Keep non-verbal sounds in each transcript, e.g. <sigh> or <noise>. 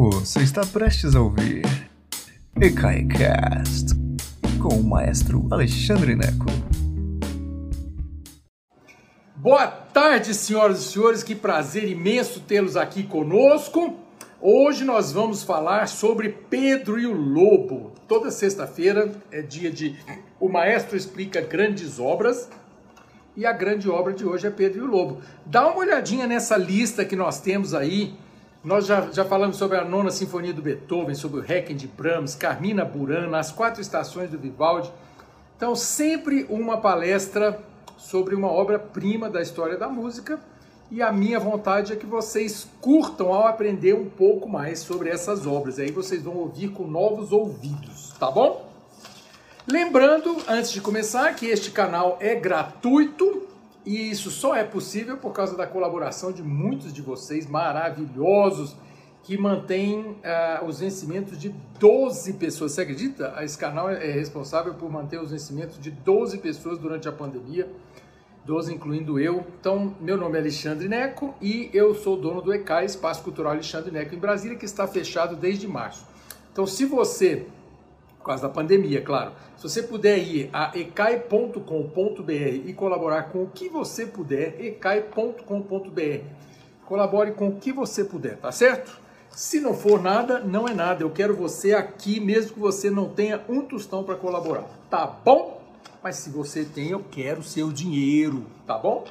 Você está prestes a ouvir EKAICAST com o maestro Alexandre Neco. Boa tarde, senhoras e senhores, que prazer imenso tê-los aqui conosco. Hoje nós vamos falar sobre Pedro e o Lobo. Toda sexta-feira é dia de O Maestro Explica Grandes Obras e a grande obra de hoje é Pedro e o Lobo. Dá uma olhadinha nessa lista que nós temos aí nós já, já falamos sobre a nona sinfonia do Beethoven, sobre o Requiem de Brahms, Carmina Burana, as quatro estações do Vivaldi. Então, sempre uma palestra sobre uma obra-prima da história da música. E a minha vontade é que vocês curtam ao aprender um pouco mais sobre essas obras. Aí vocês vão ouvir com novos ouvidos, tá bom? Lembrando, antes de começar, que este canal é gratuito, e isso só é possível por causa da colaboração de muitos de vocês maravilhosos que mantêm uh, os vencimentos de 12 pessoas. Você acredita? Esse canal é responsável por manter os vencimentos de 12 pessoas durante a pandemia, 12 incluindo eu. Então, meu nome é Alexandre Neco e eu sou dono do ECAI, Espaço Cultural Alexandre Neco em Brasília, que está fechado desde março. Então, se você por causa da pandemia, claro. Se você puder ir a ecai.com.br e colaborar com o que você puder, ecai.com.br. Colabore com o que você puder, tá certo? Se não for nada, não é nada. Eu quero você aqui, mesmo que você não tenha um tostão para colaborar, tá bom? Mas se você tem, eu quero seu dinheiro, tá bom?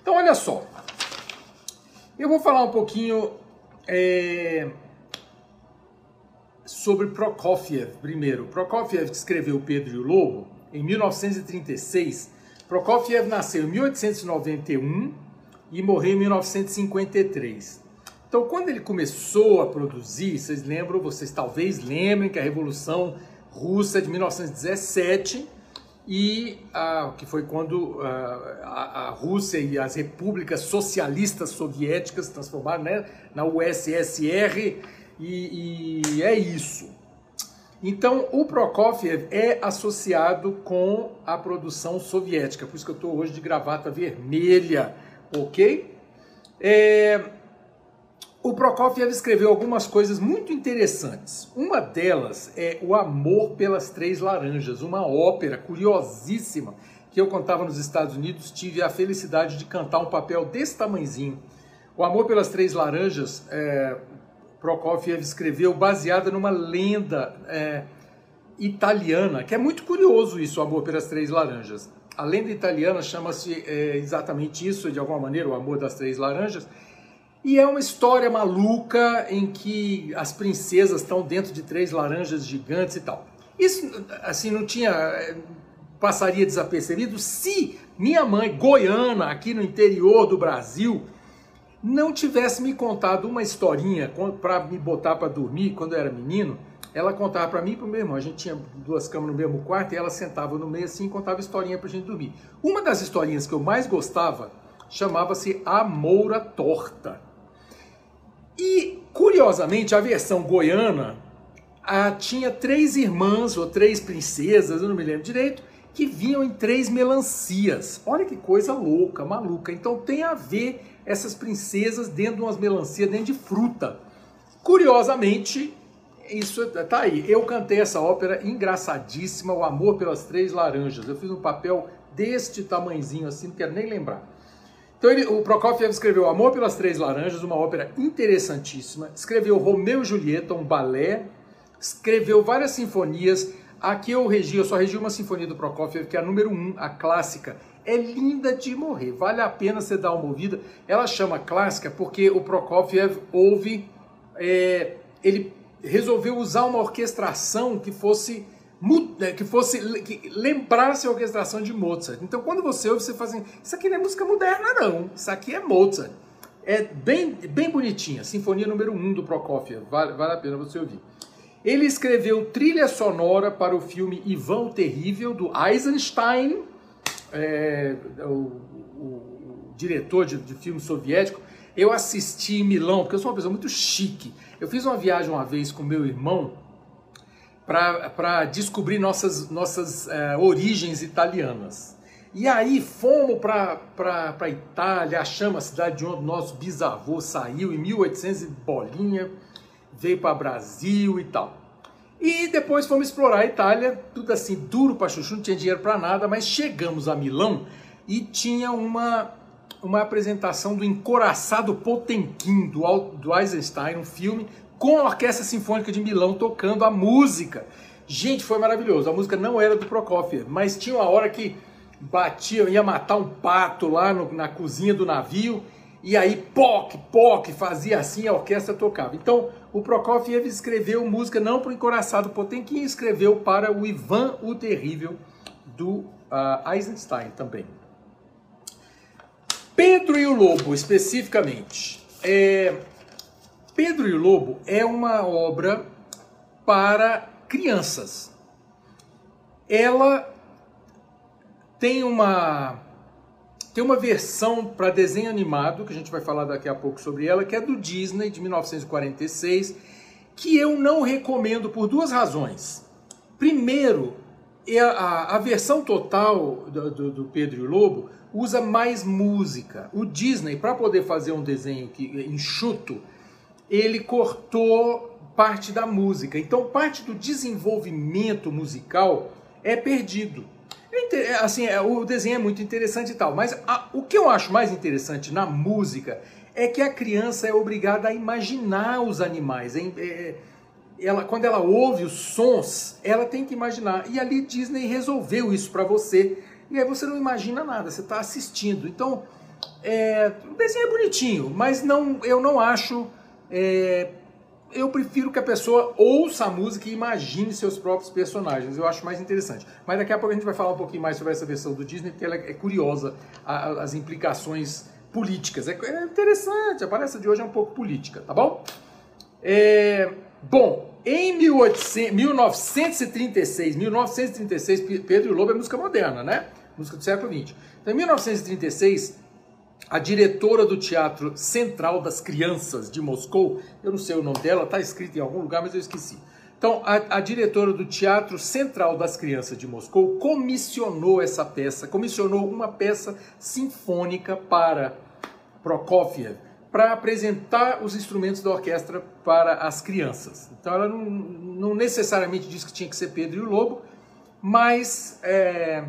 Então, olha só. Eu vou falar um pouquinho é, sobre Prokofiev primeiro. Prokofiev que escreveu Pedro e o Lobo em 1936. Prokofiev nasceu em 1891 e morreu em 1953. Então, quando ele começou a produzir, vocês lembram, vocês talvez lembrem que a Revolução Russa de 1917 e ah, que foi quando ah, a, a, Rússia e as repúblicas socialistas soviéticas se transformaram né, na USSR e, e é isso. Então, o Prokofiev é associado com a produção soviética, por isso que eu estou hoje de gravata vermelha, ok? É... O Prokofiev escreveu algumas coisas muito interessantes. Uma delas é O Amor pelas Três Laranjas, uma ópera curiosíssima que eu contava nos Estados Unidos, tive a felicidade de cantar um papel desse tamanzinho. O Amor pelas Três Laranjas, é, Prokofiev escreveu baseada numa lenda é, italiana, que é muito curioso isso, o Amor pelas Três Laranjas. A lenda italiana chama-se é, exatamente isso, de alguma maneira, o Amor das Três Laranjas, e é uma história maluca em que as princesas estão dentro de três laranjas gigantes e tal. Isso, assim, não tinha... É, passaria desapercebido se minha mãe, goiana, aqui no interior do Brasil, não tivesse me contado uma historinha para me botar para dormir quando eu era menino, ela contava para mim e para o meu irmão. A gente tinha duas camas no mesmo quarto e ela sentava no meio assim e contava historinha para gente dormir. Uma das historinhas que eu mais gostava chamava-se A Moura Torta. E, curiosamente, a versão goiana a, tinha três irmãs ou três princesas, eu não me lembro direito, que vinham em três melancias. Olha que coisa louca, maluca. Então tem a ver essas princesas dentro de umas melancias, dentro de fruta. Curiosamente, isso tá aí. Eu cantei essa ópera engraçadíssima, O Amor pelas Três Laranjas. Eu fiz um papel deste tamanzinho assim, não quero nem lembrar. Então ele, o Prokofiev escreveu O Amor pelas Três Laranjas, uma ópera interessantíssima. Escreveu Romeu e Julieta, um balé. Escreveu várias sinfonias. Aqui eu regi, eu só regi uma sinfonia do Prokofiev, que é a número 1, um, a clássica é linda de morrer, vale a pena você dar uma ouvida. Ela chama clássica porque o Prokofiev ouve, é, ele resolveu usar uma orquestração que fosse né, que fosse que lembrasse a orquestração de Mozart. Então, quando você ouve, você fala assim: Isso aqui não é música moderna, não. Isso aqui é Mozart. É bem, bem bonitinha. Sinfonia número 1 um do Prokofiev. Vale, vale a pena você ouvir. Ele escreveu trilha sonora para o filme Ivan o Terrível, do Eisenstein, é, o, o, o, diretor de, de filme soviético, eu assisti em Milão, porque eu sou uma pessoa muito chique. Eu fiz uma viagem uma vez com meu irmão para descobrir nossas, nossas é, origens italianas. E aí fomos para a Itália, achamos a cidade de onde nosso bisavô saiu em 1800 e bolinha. veio para Brasil e tal. E depois fomos explorar a Itália, tudo assim duro para chuchu, não tinha dinheiro para nada, mas chegamos a Milão e tinha uma uma apresentação do Encoraçado Potemkin do, do Eisenstein, um filme com a Orquestra Sinfônica de Milão tocando a música. Gente, foi maravilhoso. A música não era do Prokofiev, mas tinha uma hora que batia, ia matar um pato lá no, na cozinha do navio e aí poc, poc, fazia assim, a orquestra tocava. Então, o Prokofiev escreveu música não para o encoraçado Potemkin, escreveu para o Ivan o Terrível do uh, Eisenstein também. Pedro e o Lobo, especificamente. É, Pedro e o Lobo é uma obra para crianças. Ela tem uma tem uma versão para desenho animado, que a gente vai falar daqui a pouco sobre ela, que é do Disney, de 1946, que eu não recomendo por duas razões. Primeiro, é a, a versão total do, do, do, Pedro e o Lobo usa mais música. O Disney, para poder fazer um desenho que, enxuto, ele cortou parte da música. Então, parte do desenvolvimento musical é perdido. É, assim, é, o desenho é muito interessante e tal, mas a, o que eu acho mais interessante na música é que a criança é obrigada a imaginar os animais. É, é, ela, quando ela ouve os sons, ela tem que imaginar. E ali Disney resolveu isso para você. E aí você não imagina nada, você está assistindo. Então, é, o desenho é bonitinho, mas não, eu não acho é, eu prefiro que a pessoa ouça a música e imagine seus próprios personagens. Eu acho mais interessante. Mas daqui a pouco a gente vai falar um pouquinho mais sobre essa versão do Disney, porque ela é curiosa, a, as implicações políticas. É, é, interessante, a palestra de hoje é um pouco política, tá bom? É, bom, em 1800, 1936, 1936, Pedro e Lobo é música moderna, né? Música do século XX. Então, em 1936, a diretora do Teatro Central das Crianças de Moscou, eu não sei o nome dela, está escrito em algum lugar, mas eu esqueci. Então, a, a, diretora do Teatro Central das Crianças de Moscou comissionou essa peça, comissionou uma peça sinfônica para Prokofiev, para apresentar os instrumentos da orquestra para as crianças. Então, ela não, não necessariamente disse que tinha que ser Pedro e o Lobo, mas é,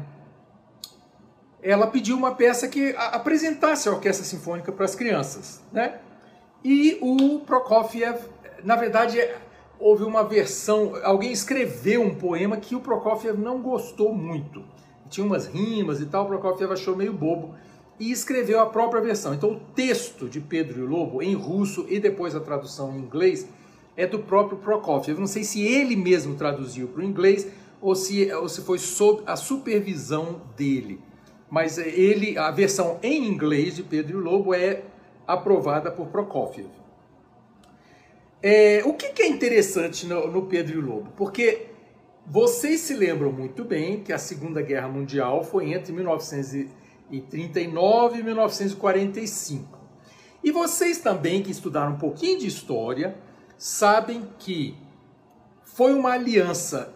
ela pediu uma peça que apresentasse a orquestra sinfônica para as crianças, né? E o Prokofiev, na verdade, houve uma versão, alguém escreveu um poema que o Prokofiev não gostou muito. Tinha umas rimas e tal, o Prokofiev achou meio bobo e escreveu a própria versão. Então, o texto de Pedro e o Lobo, em russo e depois a tradução em inglês, é do próprio Prokofiev. Não sei se ele mesmo traduziu para o inglês ou se, ou se foi sob a supervisão dele mas ele, a versão em inglês de Pedro e o Lobo é aprovada por Prokofiev. É, o que, que, é interessante no, no Pedro e o Lobo? Porque vocês se lembram muito bem que a Segunda Guerra Mundial foi entre 1939 e 1945. E vocês também que estudaram um pouquinho de história sabem que foi uma aliança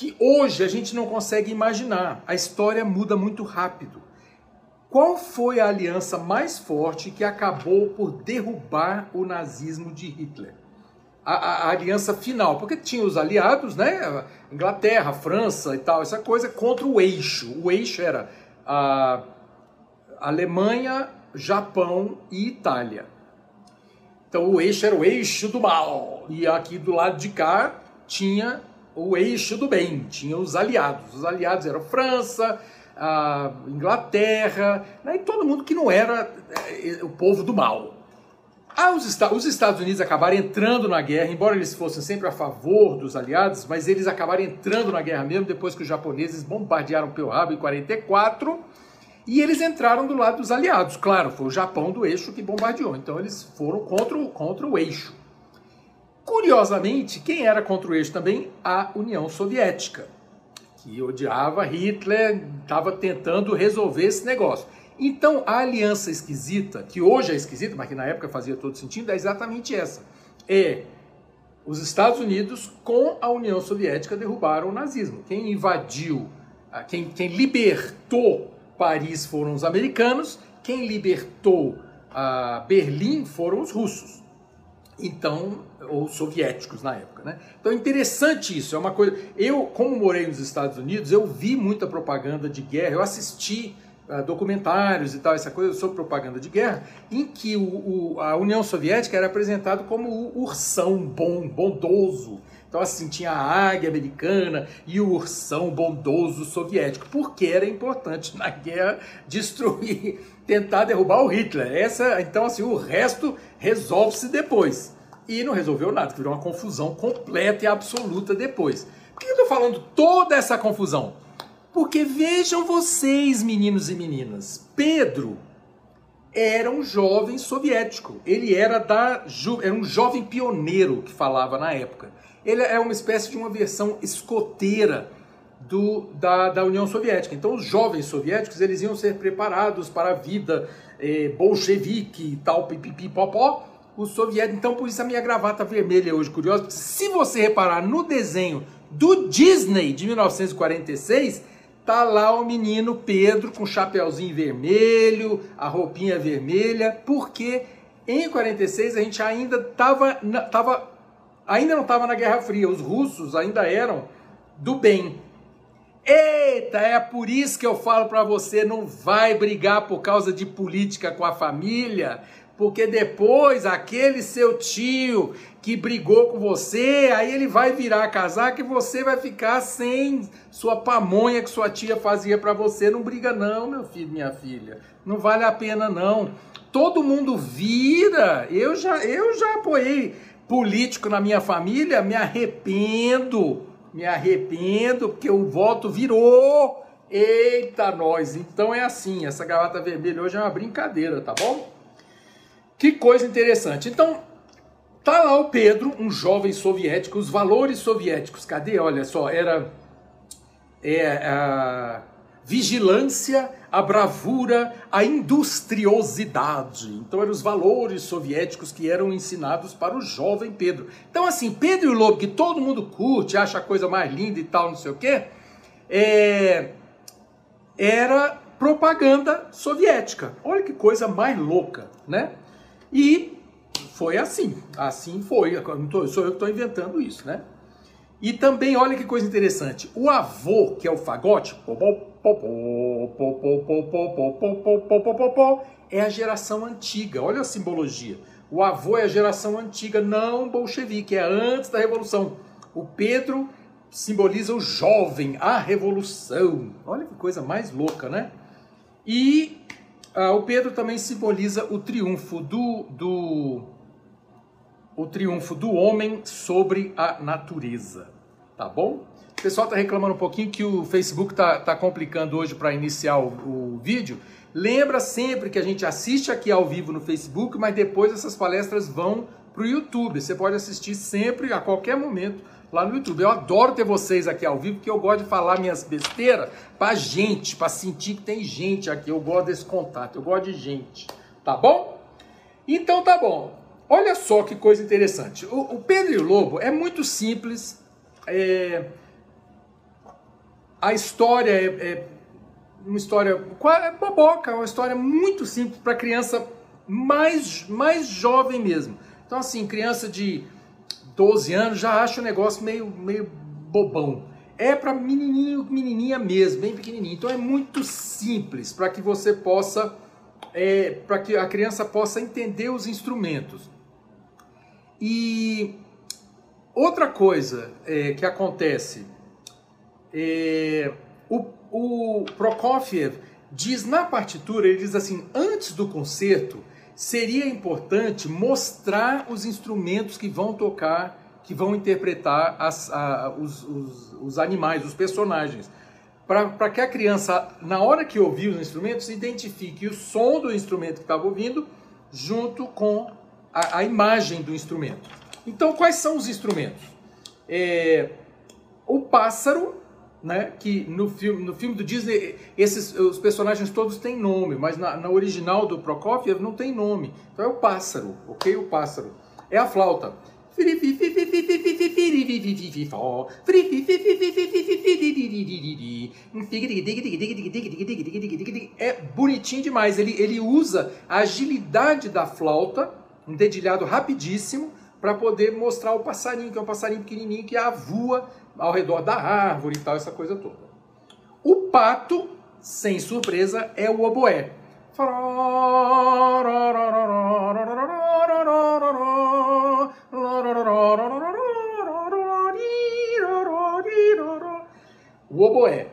que hoje a gente não consegue imaginar. A história muda muito rápido. Qual foi a aliança mais forte que acabou por derrubar o nazismo de Hitler? A, a, a, aliança final, porque tinha os aliados, né? Inglaterra, França e tal, essa coisa contra o eixo. O eixo era a Alemanha, Japão e Itália. Então o eixo era o eixo do mal. E aqui do lado de cá tinha o eixo do bem, tinha os aliados. Os aliados eram França, a Inglaterra, né, e todo mundo que não era é, o povo do mal. Ah, os, os Estados Unidos acabaram entrando na guerra, embora eles fossem sempre a favor dos aliados, mas eles acabaram entrando na guerra mesmo depois que os japoneses bombardearam Pearl Harbor em 44 e eles entraram do lado dos aliados. Claro, foi o Japão do eixo que bombardeou, então eles foram contra o, contra o eixo. Curiosamente, quem era contra o eixo também? A União Soviética, que odiava Hitler, estava tentando resolver esse negócio. Então, a aliança esquisita, que hoje é esquisita, mas que na época fazia todo sentido, é exatamente essa. É os Estados Unidos com a União Soviética derrubaram o nazismo. Quem invadiu, quem, quem libertou Paris foram os americanos, quem libertou Berlim foram os russos. Então, ou soviéticos na época, né? Então é interessante isso, é uma coisa. Eu, como morei nos Estados Unidos, eu vi muita propaganda de guerra, eu assisti uh, documentários e tal, essa coisa sobre propaganda de guerra, em que o, o, a União Soviética era apresentado como o ursão bom, bondoso. Então, assim, tinha a águia americana e o ursão bondoso soviético, porque era importante na guerra destruir, <laughs> tentar derrubar o Hitler. Essa, então, assim, o resto resolve-se depois. E não resolveu nada, virou uma confusão completa e absoluta depois. Por que eu estou falando toda essa confusão? Porque vejam vocês, meninos e meninas, Pedro era um jovem soviético. Ele era da era um jovem pioneiro que falava na época. Ele é uma espécie de uma versão escoteira do, da, da União Soviética. Então, os jovens soviéticos eles iam ser preparados para a vida eh, bolchevique e tal, pipipi, popó. O soviético, então, por isso a minha gravata vermelha hoje, curiosa. Se você reparar no desenho do Disney de 1946, tá lá o menino Pedro com o chapeuzinho vermelho, a roupinha vermelha, porque em 46 a gente ainda tava, tava ainda não estava na Guerra Fria, os russos ainda eram do bem. Eita, é por isso que eu falo para você, não vai brigar por causa de política com a família, porque depois aquele seu tio que brigou com você, aí ele vai virar casaca e você vai ficar sem sua pamonha que sua tia fazia para você. Não briga não, meu filho, minha filha. Não vale a pena não. Todo mundo vira. Eu já eu já apoiei político na minha família, me arrependo, me arrependo, porque o voto virou. Eita, nós! Então é assim, essa gravata vermelha hoje é uma brincadeira, tá bom? Que coisa interessante. Então, tá lá o Pedro, um jovem soviético, os valores soviéticos, cadê? Olha só, era é, a vigilância a bravura, a industriosidade. Então eram os valores soviéticos que eram ensinados para o jovem Pedro. Então assim, Pedro e o Lobo, que todo mundo curte, acha a coisa mais linda e tal, não sei o quê, é... era propaganda soviética. Olha que coisa mais louca, né? E foi assim, assim foi. Sou eu que estou inventando isso, né? E também, olha que coisa interessante, o avô, que é o fagote, é a geração antiga. Olha a simbologia. O avô é a geração antiga, não bolchevique, é antes da revolução. O Pedro simboliza o jovem, a revolução. Olha que coisa mais louca, né? E ah, o Pedro também simboliza o triunfo do, do o triunfo do homem sobre a natureza, tá bom? O pessoal está reclamando um pouquinho que o Facebook está tá complicando hoje para iniciar o, o, vídeo. Lembra sempre que a gente assiste aqui ao vivo no Facebook, mas depois essas palestras vão para o YouTube. Você pode assistir sempre, a qualquer momento, lá no YouTube. Eu adoro ter vocês aqui ao vivo, porque eu gosto de falar minhas besteiras para gente, para sentir que tem gente aqui. Eu gosto desse contato, eu gosto de gente. Tá bom? Então tá bom. Olha só que coisa interessante. O, o Pedro e o Lobo é muito simples. É, a história é, é uma história é boboca, uma história muito simples para criança mais, mais jovem mesmo. Então, assim, criança de 12 anos já acha o negócio meio, meio bobão. É para menininho, menininha mesmo, bem pequenininho. Então, é muito simples para que você possa, é, para que a criança possa entender os instrumentos. E outra coisa é, que acontece é, o, o Prokofiev diz na partitura, ele diz assim, antes do concerto, seria importante mostrar os instrumentos que vão tocar, que vão interpretar as, a, os, os, os, animais, os personagens. Para que a criança, na hora que ouvir os instrumentos, identifique o som do instrumento que estava ouvindo junto com a, a, imagem do instrumento. Então, quais são os instrumentos? É, o pássaro né? Que no filme, no filme do Disney, esses, os personagens todos têm nome, mas na, na original do Prokofiev não tem nome. Então é o pássaro, ok? O pássaro. É a flauta. É bonitinho demais. Ele, ele usa a agilidade da flauta, um dedilhado rapidíssimo, para poder mostrar o passarinho, que é um passarinho pequenininho que voa ao redor da árvore e tal, essa coisa toda. O pato, sem surpresa, é o oboé. O oboé.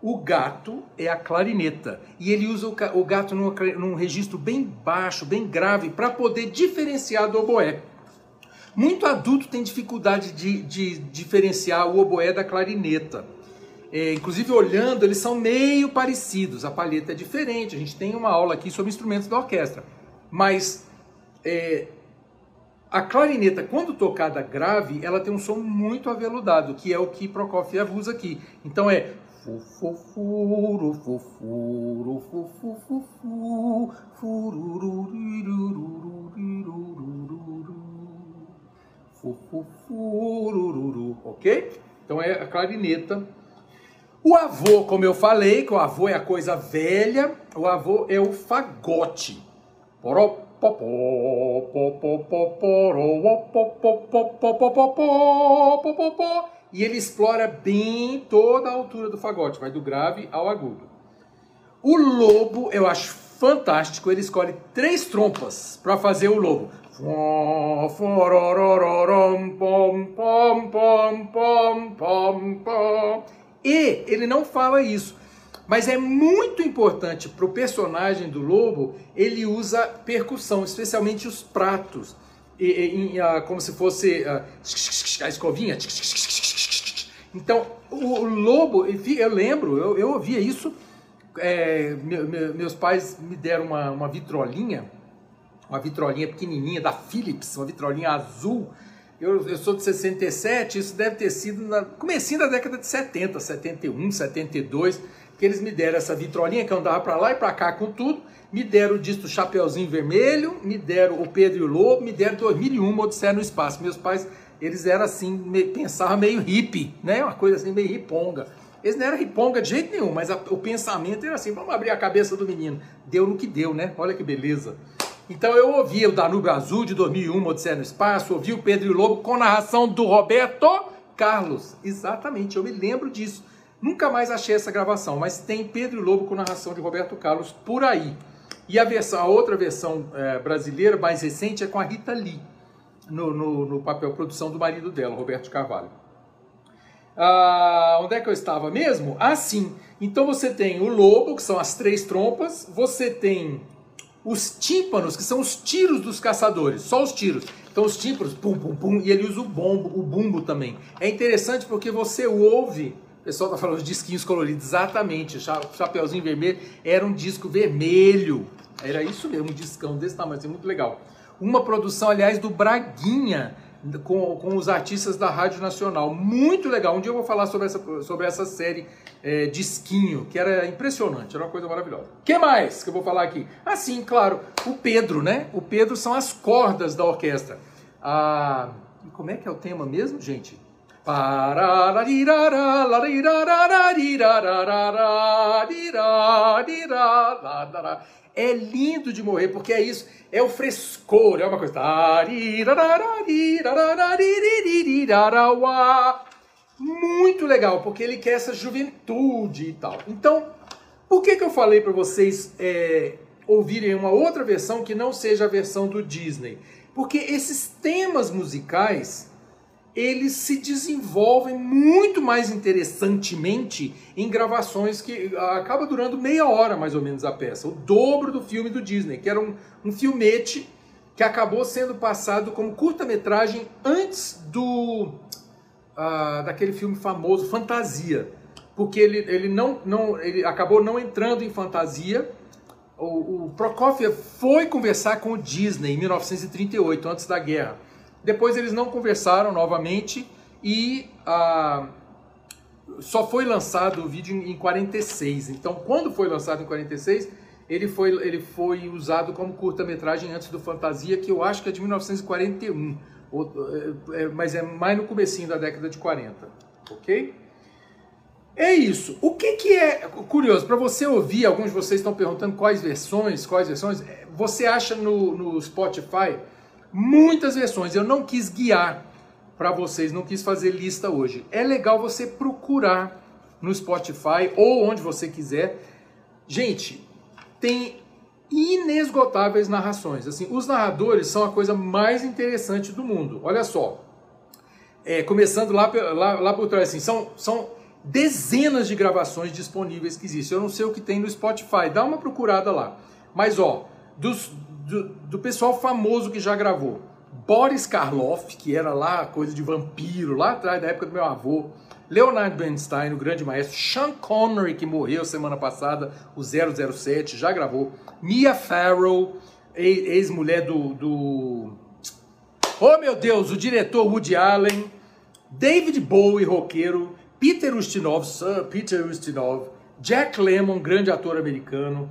O gato é a clarineta. E ele usa o gato num, num registro bem baixo, bem grave, para poder diferenciar do oboé. Muito adulto tem dificuldade de, diferenciar o oboé da clarineta. É, inclusive, olhando, eles são meio parecidos. A palheta é diferente. A gente tem uma aula aqui sobre instrumentos da orquestra. Mas é, a clarineta, quando tocada grave, ela tem um som muito aveludado, que é o que Prokofiev usa aqui. Então é fufufuru, fufuru, fufufufu, fufufurururu, ok? Então é a clarineta. O avô, como eu falei, que o avô é a coisa velha, o avô é o fagote. E ele explora bem toda a altura do fagote, vai do grave ao agudo. O lobo, eu acho fantástico, ele escolhe três trompas para fazer o lobo. E ele não fala isso. Mas é muito importante para o personagem do lobo, ele usa percussão, especialmente os pratos. E, e, e, como se fosse a escovinha. Então, o, lobo, eu lembro, eu, eu ouvia isso. É, meus pais me deram uma, uma vitrolinha uma vitrolinha pequenininha da Philips, uma vitrolinha azul. Eu, eu sou de 67, isso deve ter sido no comecinho da década de 70, 71, 72, que eles me deram essa vitrolinha que eu andava para lá e para cá com tudo, me deram o disco Chapeuzinho Vermelho, me deram o Pedro e o Lobo, me deram 2001 Odisseia no Espaço. Meus pais, eles eram assim, pensavam meio hippie, né? Uma coisa assim meio riponga. Eles não eram riponga de jeito nenhum, mas a, o pensamento era assim, vamos abrir a cabeça do menino. Deu no que deu, né? Olha que beleza. Então eu ouvi o Danúbio Azul de 2001, Odisseia no Espaço, ouvi o Pedro e o Lobo com narração do Roberto Carlos. Exatamente, eu me lembro disso. Nunca mais achei essa gravação, mas tem Pedro e Lobo com narração de Roberto Carlos por aí. E a, versão, a outra versão é, brasileira, mais recente, é com a Rita Lee, no, no, no papel produção do marido dela, Roberto Carvalho. Ah, onde é que eu estava mesmo? Ah, sim. Então você tem o lobo, que são as três trompas, você tem os tímpanos, que são os tiros dos caçadores, só os tiros. Então os tímpanos, pum, pum, pum, e ele usa o bombo, o bumbo também. É interessante porque você ouve, o pessoal tá falando de disquinhos coloridos, exatamente, o Chapeuzinho Vermelho era um disco vermelho, era isso mesmo, um discão desse tamanho, assim, muito legal. Uma produção, aliás, do Braguinha, com, com os artistas da Rádio Nacional. Muito legal. Um dia eu vou falar sobre essa, sobre essa série é, Disquinho, que era impressionante, era uma coisa maravilhosa. O que mais que eu vou falar aqui? Ah, sim, claro, o Pedro, né? O Pedro são as cordas da orquestra. Ah, como é que é o tema mesmo, gente? É lindo de morrer, porque é isso, é o frescor, é uma coisa. Muito legal, porque ele quer essa juventude e tal. Então, por que, que eu falei para vocês é, ouvirem uma outra versão que não seja a versão do Disney? Porque esses temas musicais eles se desenvolvem muito mais interessantemente em gravações que acaba durando meia hora mais ou menos a peça, o dobro do filme do Disney, que era um, um filmete que acabou sendo passado como curta-metragem antes do uh, daquele filme famoso Fantasia, porque ele, ele não, não ele acabou não entrando em fantasia. O, o Prokofiev foi conversar com o Disney em 1938, antes da guerra depois eles não conversaram novamente e ah, só foi lançado o vídeo em 46. Então, quando foi lançado em 46, ele foi, ele foi usado como curta-metragem antes do Fantasia, que eu acho que é de 1941, ou, é, é, mas é mais no comecinho da década de 40, ok? É isso. O que, que é curioso para você ouvir? Alguns de vocês estão perguntando quais versões, quais versões. Você acha no, no Spotify muitas versões. Eu não quis guiar para vocês, não quis fazer lista hoje. É legal você procurar no Spotify ou onde você quiser. Gente, tem inesgotáveis narrações. Assim, os narradores são a coisa mais interessante do mundo. Olha só. É, começando lá, lá, lá por trás, assim, são, são dezenas de gravações disponíveis que existem. Eu não sei o que tem no Spotify, dá uma procurada lá. Mas, ó, dos, do, do pessoal famoso que já gravou. Boris Karloff, que era lá coisa de vampiro, lá atrás, da época do meu avô. Leonard Bernstein, o grande maestro. Sean Connery, que morreu semana passada, o 007, já gravou. Mia Farrow, ex-mulher do, do... Oh, meu Deus, o diretor Woody Allen. David Bowie, roqueiro. Peter Ustinov, Sir Peter Ustinov. Jack Lemmon, grande ator americano.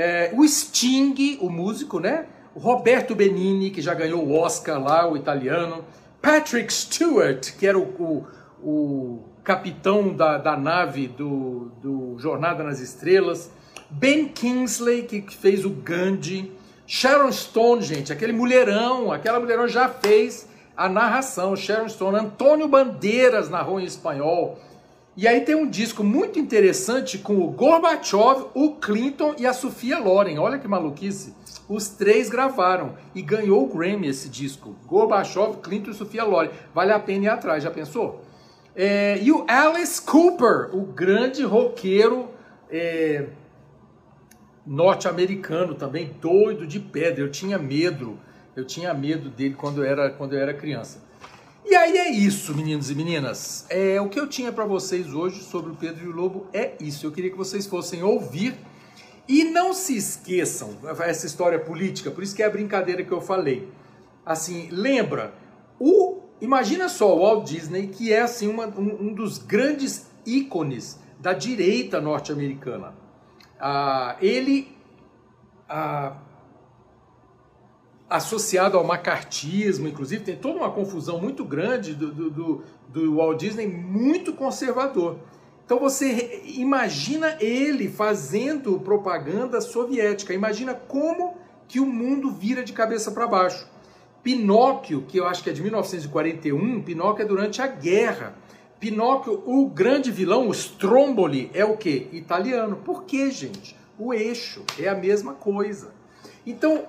É, o Sting, o músico, né? O Roberto Benini, que já ganhou o Oscar lá, o italiano. Patrick Stewart, que era o, o, o capitão da, da nave do, do Jornada nas Estrelas. Ben Kingsley, que, fez o Gandhi. Sharon Stone, gente, aquele mulherão, aquela mulherão já fez a narração. Sharon Stone, Antônio Bandeiras narrou em espanhol. E aí tem um disco muito interessante com o Gorbachev, o Clinton e a Sofia Loren. Olha que maluquice. Os três gravaram e ganhou o Grammy esse disco. Gorbachev, Clinton e Sofia Loren. Vale a pena ir atrás, já pensou? É, e o Alice Cooper, o grande roqueiro é, norte-americano também, doido de pedra. Eu tinha medo, eu tinha medo dele quando eu era, quando eu era criança. E aí é isso, meninos e meninas. É, o que eu tinha para vocês hoje sobre o Pedro e o Lobo é isso. Eu queria que vocês fossem ouvir e não se esqueçam essa história política, por isso que é a brincadeira que eu falei. Assim, lembra, o imagina só o Walt Disney, que é assim uma, um, um, dos grandes ícones da direita norte-americana. Ah, ele ah, associado ao macartismo, inclusive, tem toda uma confusão muito grande do, do, do, do Walt Disney, muito conservador. Então você imagina ele fazendo propaganda soviética, imagina como que o mundo vira de cabeça para baixo. Pinóquio, que eu acho que é de 1941, Pinóquio é durante a guerra. Pinóquio, o grande vilão, o Stromboli, é o que? Italiano. Por quê, gente? O eixo é a mesma coisa. Então,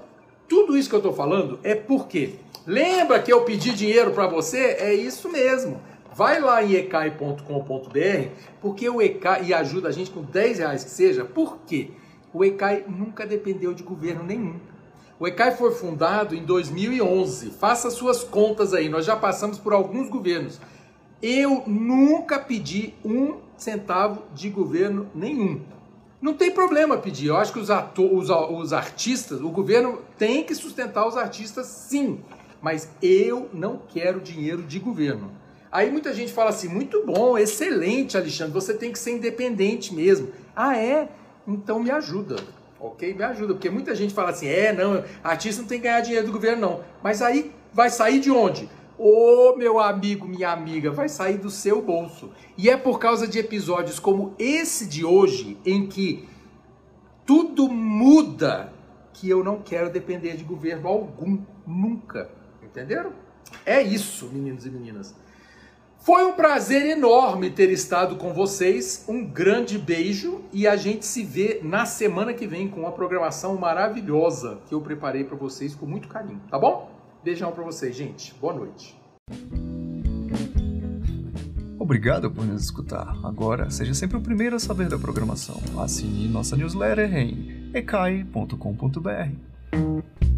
tudo isso que eu estou falando é porque lembra que eu pedi dinheiro para você? É isso mesmo. Vai lá em ecai.com.br, porque o ECAI e ajuda a gente com 10 reais que seja. Por quê? O ECAI nunca dependeu de governo nenhum. O ECAI foi fundado em 2011. Faça suas contas aí, nós já passamos por alguns governos. Eu nunca pedi um centavo de governo nenhum. Não tem problema pedir. Eu acho que os, os, os artistas, o governo tem que sustentar os artistas sim. Mas eu não quero dinheiro de governo. Aí muita gente fala assim: muito bom, excelente, Alexandre, você tem que ser independente mesmo. Ah, é? Então me ajuda. Ok? Me ajuda. Porque muita gente fala assim: é, não, artista não tem que ganhar dinheiro do governo, não. Mas aí vai sair de onde? Ô, oh, meu amigo, minha amiga, vai sair do seu bolso. E é por causa de episódios como esse de hoje, em que tudo muda, que eu não quero depender de governo algum, nunca. Entenderam? É isso, meninos e meninas. Foi um prazer enorme ter estado com vocês. Um grande beijo e a gente se vê na semana que vem com uma programação maravilhosa que eu preparei para vocês com muito carinho, tá bom? Beijão para vocês, gente. Boa noite. Obrigado por nos escutar. Agora, seja sempre o primeiro a saber da programação. Assine nossa newsletter em ecai.com.br.